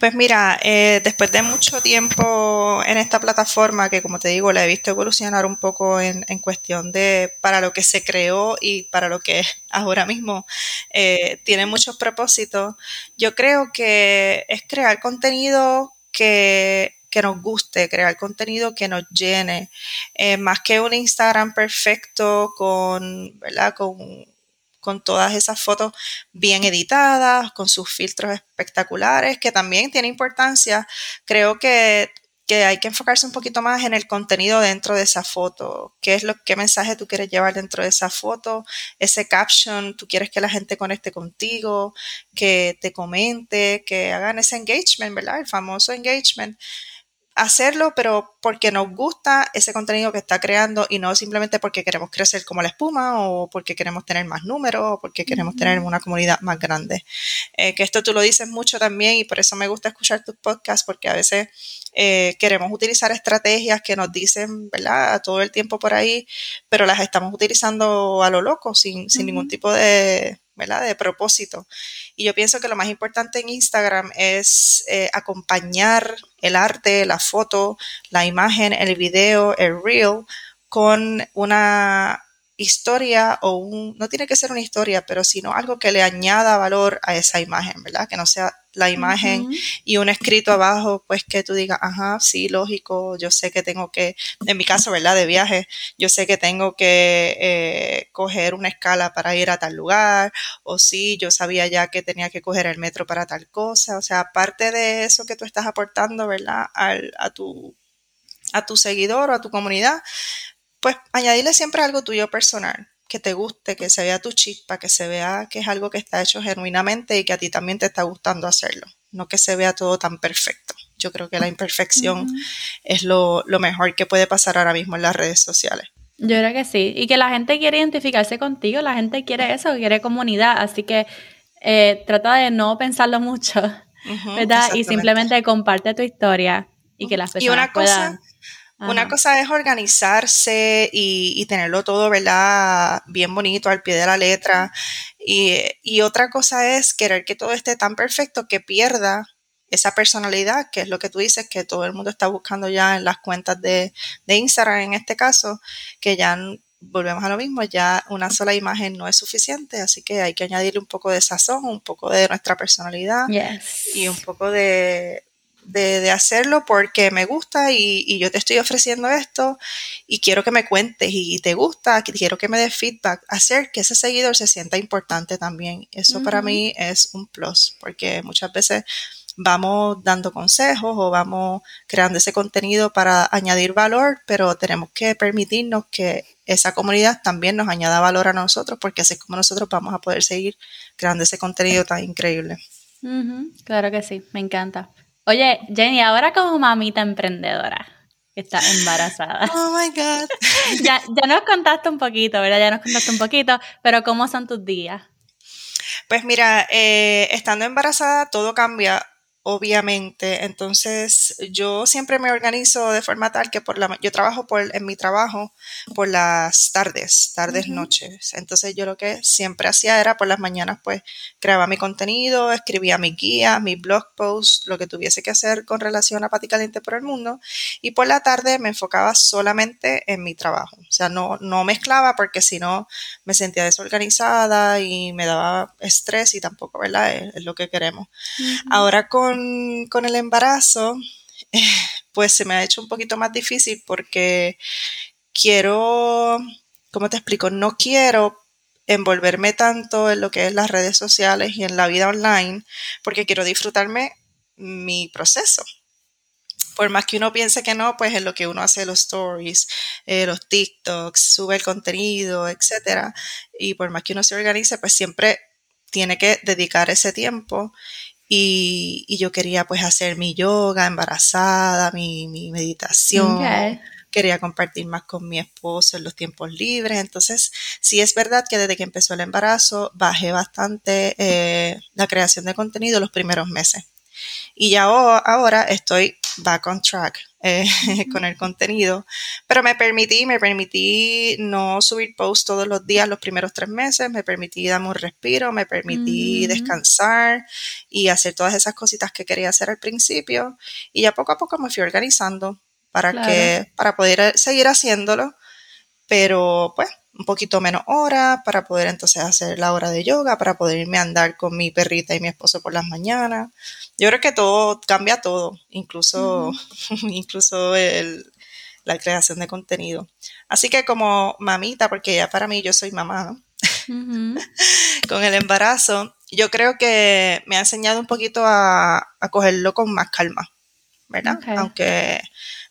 Pues mira, eh, después de mucho tiempo en esta plataforma, que como te digo, la he visto evolucionar un poco en, cuestión de para lo que se creó y para lo que ahora mismo eh, tiene muchos propósitos, yo creo que es crear contenido que que nos guste, crear contenido que nos llene, eh, más que un Instagram perfecto con, ¿verdad? Con con todas esas fotos bien editadas, con sus filtros espectaculares, que también tiene importancia. Creo que, hay que enfocarse un poquito más en el contenido dentro de esa foto. ¿Qué es lo qué mensaje tú quieres llevar dentro de esa foto? Ese caption, tú quieres que la gente conecte contigo, que te comente, que hagan ese engagement, ¿verdad? El famoso engagement hacerlo, pero porque nos gusta ese contenido que está creando y no simplemente porque queremos crecer como la espuma o porque queremos tener más números o porque queremos tener una comunidad más grande. Eh, que esto tú lo dices mucho también y por eso me gusta escuchar tus podcasts porque a veces eh, queremos utilizar estrategias que nos dicen, ¿verdad?, todo el tiempo por ahí, pero las estamos utilizando a lo loco, sin, sin ningún tipo de, ¿verdad? De propósito. Y yo pienso que lo más importante en Instagram es eh, acompañar el arte, la foto, la imagen, el video, el reel con una historia o un, no tiene que ser una historia, pero sino algo que le añada valor a esa imagen, ¿verdad? Que no sea la imagen y un escrito abajo, pues que tú digas, ajá, sí, lógico, yo sé que tengo que, en mi caso, ¿verdad? De viaje, yo sé que tengo que eh, coger una escala para ir a tal lugar, o sí, yo sabía ya que tenía que coger el metro para tal cosa, o sea, aparte de eso que tú estás aportando, ¿verdad? Al, a tu a tu seguidor o a tu comunidad, pues añadirle siempre algo tuyo personal, que te guste, que se vea tu chispa, que se vea que es algo que está hecho genuinamente y que a ti también te está gustando hacerlo, no que se vea todo tan perfecto. Yo creo que la imperfección es lo, lo mejor que puede pasar ahora mismo en las redes sociales. Yo creo que sí. Y que la gente quiere identificarse contigo, la gente quiere eso, quiere comunidad. Así que eh, trata de no pensarlo mucho, ¿verdad? Y simplemente comparte tu historia y que las personas una puedan... Una cosa es organizarse y, tenerlo todo, ¿verdad? Bien bonito, al pie de la letra. Y, y otra cosa es querer que todo esté tan perfecto que pierda esa personalidad, que es lo que tú dices, que todo el mundo está buscando ya en las cuentas de, de Instagram en este caso, que ya volvemos a lo mismo, ya una sola imagen no es suficiente, así que hay que añadirle un poco de sazón, un poco de nuestra personalidad y un poco de, de, hacerlo porque me gusta y, yo te estoy ofreciendo esto y quiero que me cuentes y te gusta, quiero que me des feedback, hacer que ese seguidor se sienta importante también. Eso para mí es un plus porque muchas veces vamos dando consejos o vamos creando ese contenido para añadir valor, pero tenemos que permitirnos que esa comunidad también nos añada valor a nosotros, porque así es como nosotros vamos a poder seguir creando ese contenido tan increíble. Claro que sí, me encanta. Oye, Jenny, ahora como mamita emprendedora, que está embarazada. Oh my God. ya, ya nos contaste un poquito, ¿verdad? Ya nos contaste un poquito, pero ¿cómo son tus días? Pues mira, eh, estando embarazada todo cambia obviamente. Entonces, yo siempre me organizo de forma tal que por la yo trabajo por en mi trabajo por las tardes, tardes, noches. Entonces, yo lo que siempre hacía era por las mañanas pues creaba mi contenido, escribía mi guía, mi blog post, lo que tuviese que hacer con relación a Pati Caliente por el mundo y por la tarde me enfocaba solamente en mi trabajo. O sea, no no mezclaba porque si no me sentía desorganizada y me daba estrés y tampoco, ¿verdad? Es, lo que queremos. Ahora con con, el embarazo, pues se me ha hecho un poquito más difícil porque quiero, ¿cómo te explico? No quiero envolverme tanto en lo que es las redes sociales y en la vida online porque quiero disfrutarme mi proceso. Por más que uno piense que no, pues es lo que uno hace los stories, eh, los TikToks, sube el contenido, etc. Y por más que uno se organice, pues siempre tiene que dedicar ese tiempo y, yo quería pues hacer mi yoga embarazada, mi, meditación. Quería compartir más con mi esposo en los tiempos libres. Entonces, sí es verdad que desde que empezó el embarazo bajé bastante eh, la creación de contenido los primeros meses. Y ya ahora estoy back on track eh, con el contenido, pero me permití, me permití no subir posts todos los días los primeros tres meses, me permití darme un respiro, me permití descansar y hacer todas esas cositas que quería hacer al principio. Y ya poco a poco me fui organizando para que para poder seguir haciéndolo, pero pues un poquito menos horas para poder entonces hacer la hora de yoga, para poder irme a andar con mi perrita y mi esposo por las mañanas. Yo creo que todo cambia todo, incluso, incluso la creación de contenido. Así que como mamita, porque ya para mí yo soy mamá, con el embarazo, yo creo que me ha enseñado un poquito a, a cogerlo con más calma, ¿verdad? Aunque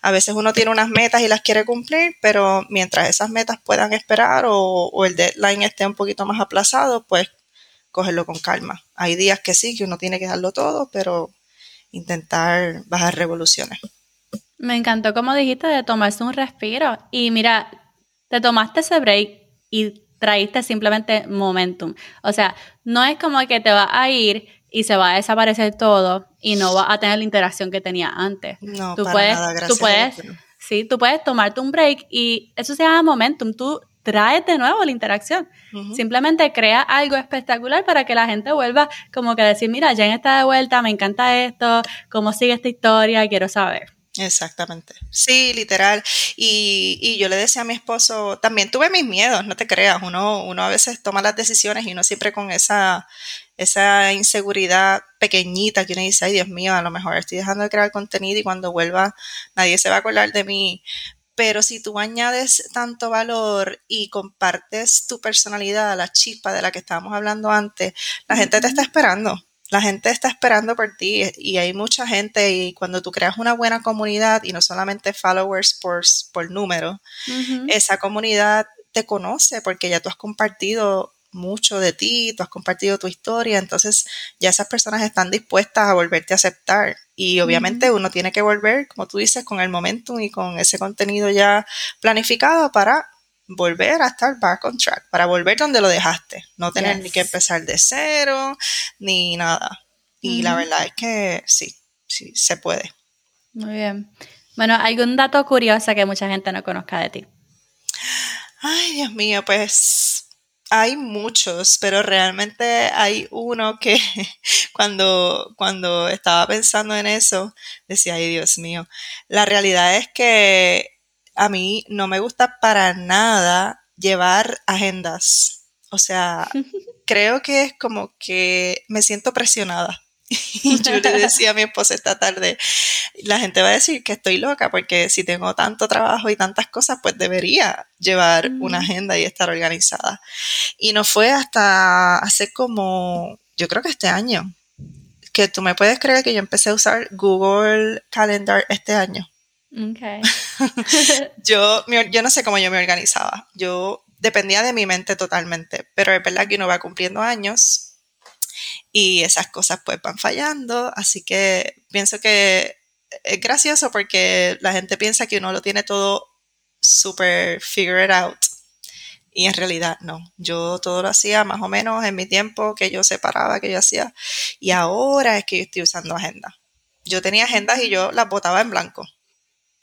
a veces uno tiene unas metas y las quiere cumplir, pero mientras esas metas puedan esperar o, el deadline esté un poquito más aplazado, pues cogerlo con calma. Hay días que sí, que uno tiene que darlo todo, pero intentar bajar revoluciones. Me encantó como dijiste de tomarse un respiro. Y mira, te tomaste ese break y traíste simplemente momentum. O sea, no es como que te vas a ir y se va a desaparecer todo y no va a tener la interacción que tenía antes. No, tú puedes, nada, tú puedes, sí, tú puedes tomarte un break y eso se llama momentum. Tú traes de nuevo la interacción. Simplemente crea algo espectacular para que la gente vuelva como que a decir, mira, Jen está de vuelta, me encanta esto, cómo sigue esta historia, quiero saber. Exactamente. Sí, literal. Y, y, yo le decía a mi esposo, también tuve mis miedos, no te creas, uno, uno a veces toma las decisiones y uno siempre con esa, esa inseguridad pequeñita que uno dice, ay Dios mío, a lo mejor estoy dejando de crear contenido y cuando vuelva nadie se va a acordar de mí. Pero si tú añades tanto valor y compartes tu personalidad, la chispa de la que estábamos hablando antes, la gente te está esperando. La gente está esperando por ti y hay mucha gente y cuando tú creas una buena comunidad y no solamente followers por, por número, esa comunidad te conoce porque ya tú has compartido mucho de ti, tú has compartido tu historia, entonces ya esas personas están dispuestas a volverte a aceptar. Y obviamente uno tiene que volver, como tú dices, con el momentum y con ese contenido ya planificado para volver a estar back on track, para volver donde lo dejaste, no tener ni que empezar de cero, ni nada. Y la verdad es que sí, sí, se puede. Muy bien. Bueno, ¿algún dato curioso que mucha gente no conozca de ti? Ay, Dios mío, pues hay muchos, pero realmente hay uno que cuando, cuando estaba pensando en eso, decía, ay Dios mío, la realidad es que a mí no me gusta para nada llevar agendas. O sea, creo que es como que me siento presionada. Y yo le decía a mi esposa esta tarde, la gente va a decir que estoy loca porque si tengo tanto trabajo y tantas cosas, pues debería llevar una agenda y estar organizada. Y no fue hasta hace como, yo creo que este año, que tú me puedes creer que yo empecé a usar Google Calendar este año. Okay. yo, yo no sé cómo yo me organizaba. Yo dependía de mi mente totalmente, pero es verdad que uno va cumpliendo años y esas cosas pues van fallando, así que pienso que es gracioso porque la gente piensa que uno lo tiene todo super figured out y en realidad no, yo todo lo hacía más o menos en mi tiempo que yo separaba, que yo hacía y ahora es que yo estoy usando agenda. Yo tenía agendas y yo las botaba en blanco.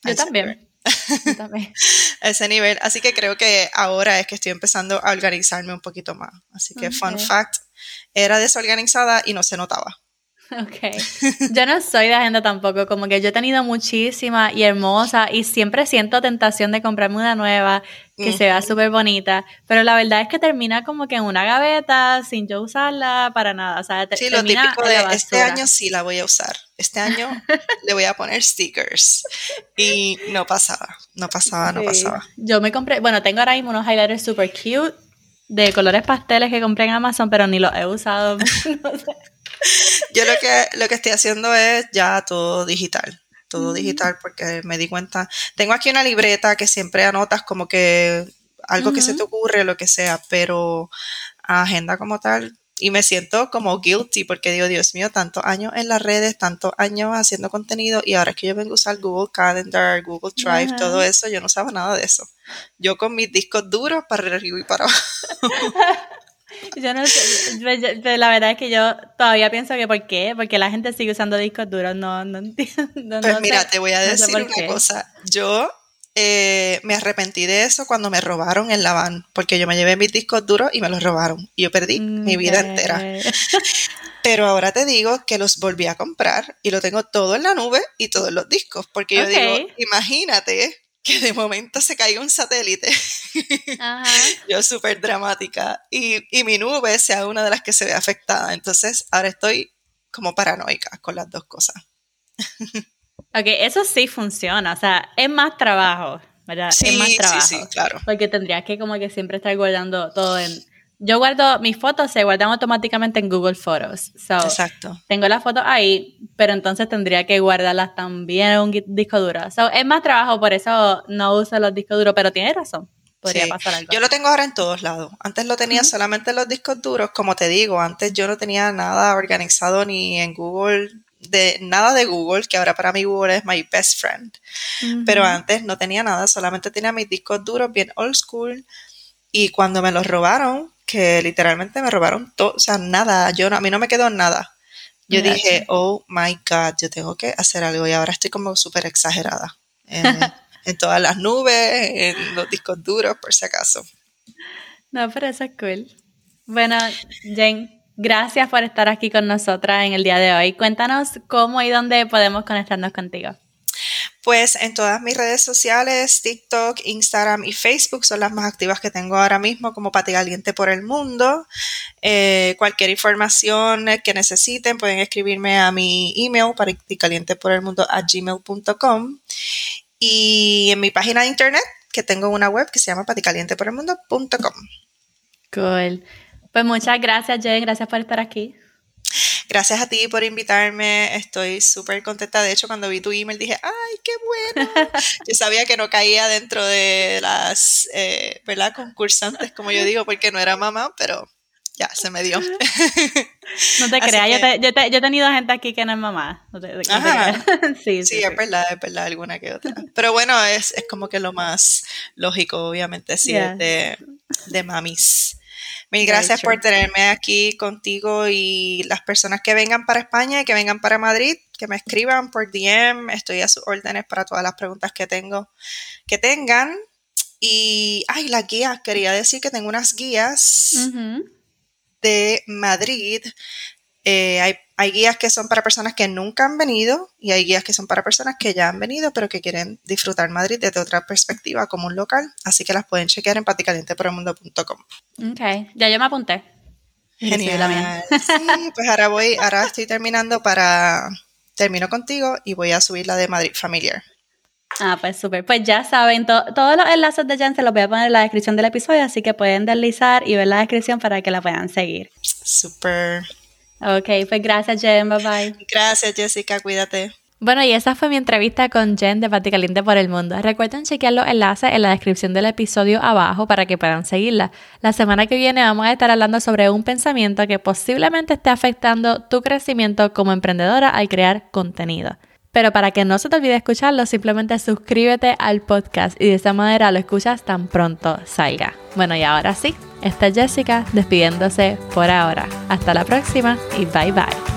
Yo también. Yo también. ese nivel. Así que creo que ahora es que estoy empezando a organizarme un poquito más. Así que, fun fact, era desorganizada y no se notaba. Ok. Yo no soy de agenda tampoco, como que yo he tenido muchísima y hermosa y siempre siento tentación de comprarme una nueva que se vea súper bonita, pero la verdad es que termina como que en una gaveta sin yo usarla para nada. O sea, sí, lo típico de este año sí la voy a usar. Este año le voy a poner stickers y no pasaba, no pasaba, no pasaba. Yo me compré, bueno, tengo ahora mismo unos highlighters super cute de colores pasteles que compré en Amazon, pero ni los he usado. Yo lo que, lo que estoy haciendo es ya todo digital. Todo digital porque me di cuenta. Tengo aquí una libreta que siempre anotas como que algo que se te ocurre, lo que sea, pero agenda como tal, y me siento como guilty porque digo, Dios mío, tantos años en las redes, tantos años haciendo contenido y ahora es que yo vengo a usar Google Calendar, Google Drive, todo eso, yo no sabía nada de eso. Yo con mis discos duros para arriba y para abajo. yo no sé, la verdad es que yo todavía pienso que ¿por qué? Porque la gente sigue usando discos duros, no, no entiendo. pues mira, te voy a decir una cosa, yo eh, me arrepentí de eso cuando me robaron en la van, porque yo me llevé mis discos duros y me los robaron. Y yo perdí mi vida entera. Pero ahora te digo que los volví a comprar y lo tengo todo en la nube y todos los discos, porque yo digo, imagínate que de momento se caiga un satélite. yo súper dramática y, y mi nube sea una de las que se ve afectada. Entonces ahora estoy como paranoica con las dos cosas. Ok, eso sí funciona, o sea, es más trabajo, ¿verdad? Sí, es más trabajo. Sí, sí, claro. Porque tendrías que como que siempre estar guardando todo en... Yo guardo, mis fotos se guardan automáticamente en Google Photos. Exacto. Tengo las fotos ahí, pero entonces tendría que guardarlas también en un disco duro. So, es más trabajo, por eso no uso los discos duros, pero tienes razón. Podría pasar algo. Yo lo tengo ahora en todos lados. Antes lo tenía solamente en los discos duros, como te digo, antes yo no tenía nada organizado ni en Google de nada de Google, que ahora para mí Google es my best friend. Pero antes no tenía nada, solamente tenía mis discos duros bien old school. Y cuando me los robaron, que literalmente me robaron todo, o sea, nada, yo a mí no me quedó nada. Yo dije, oh my God, yo tengo que hacer algo y ahora estoy como súper exagerada en, en, todas las nubes, en los discos duros, por si acaso. No, pero eso es cool. Bueno, Jane, Gracias por estar aquí con nosotras en el día de hoy. Cuéntanos cómo y dónde podemos conectarnos contigo. Pues en todas mis redes sociales, TikTok, Instagram y Facebook son las más activas que tengo ahora mismo como Pati Caliente por el Mundo. Eh, cualquier información que necesiten pueden escribirme a mi email mundo a gmail.com y en mi página de internet que tengo una web que se llama paticalienteporelmundo.com. Cool. Pues muchas gracias, Jen. Gracias por estar aquí. Gracias a ti por invitarme. Estoy súper contenta. De hecho, cuando vi tu email dije, ¡ay, qué bueno! Yo sabía que no caía dentro de las, eh, ¿verdad? Concursantes, como yo digo, porque no era mamá, pero ya, se me dio. No te creas, yo, te, yo, te, yo, he tenido gente aquí que no es mamá. sí, sí, es verdad, es verdad, alguna que otra. Pero bueno, es, es como que lo más lógico, obviamente, sí, de, de mamis. Mil gracias por tenerme aquí contigo y las personas que vengan para España y que vengan para Madrid, que me escriban por DM. Estoy a sus órdenes para todas las preguntas que tengo, que tengan. Y, ay, las guías, quería decir que tengo unas guías de Madrid. Eh, hay, hay, guías que son para personas que nunca han venido y hay guías que son para personas que ya han venido pero que quieren disfrutar Madrid desde otra perspectiva como un local. Así que las pueden chequear en paticalienteporelmundo.com. Ok, ya yo me apunté. Genial. Sí, pues ahora voy, ahora estoy terminando para, termino contigo y voy a subir la de Madrid Familiar. Ah, pues súper. Pues ya saben, todos los enlaces de Jen se los voy a poner en la descripción del episodio, así que pueden deslizar y ver la descripción para que la puedan seguir. Súper. Ok, pues gracias Jen, bye bye. Gracias Jessica, cuídate. Bueno, y esa fue mi entrevista con Jen de Caliente por el Mundo. Recuerden chequear los enlaces en la descripción del episodio abajo para que puedan seguirla. La semana que viene vamos a estar hablando sobre un pensamiento que posiblemente esté afectando tu crecimiento como emprendedora al crear contenido. Pero para que no se te olvide escucharlo, simplemente suscríbete al podcast y de esa manera lo escuchas tan pronto salga. Bueno, y ahora sí, esta es Jessica despidiéndose por ahora. Hasta la próxima y bye bye.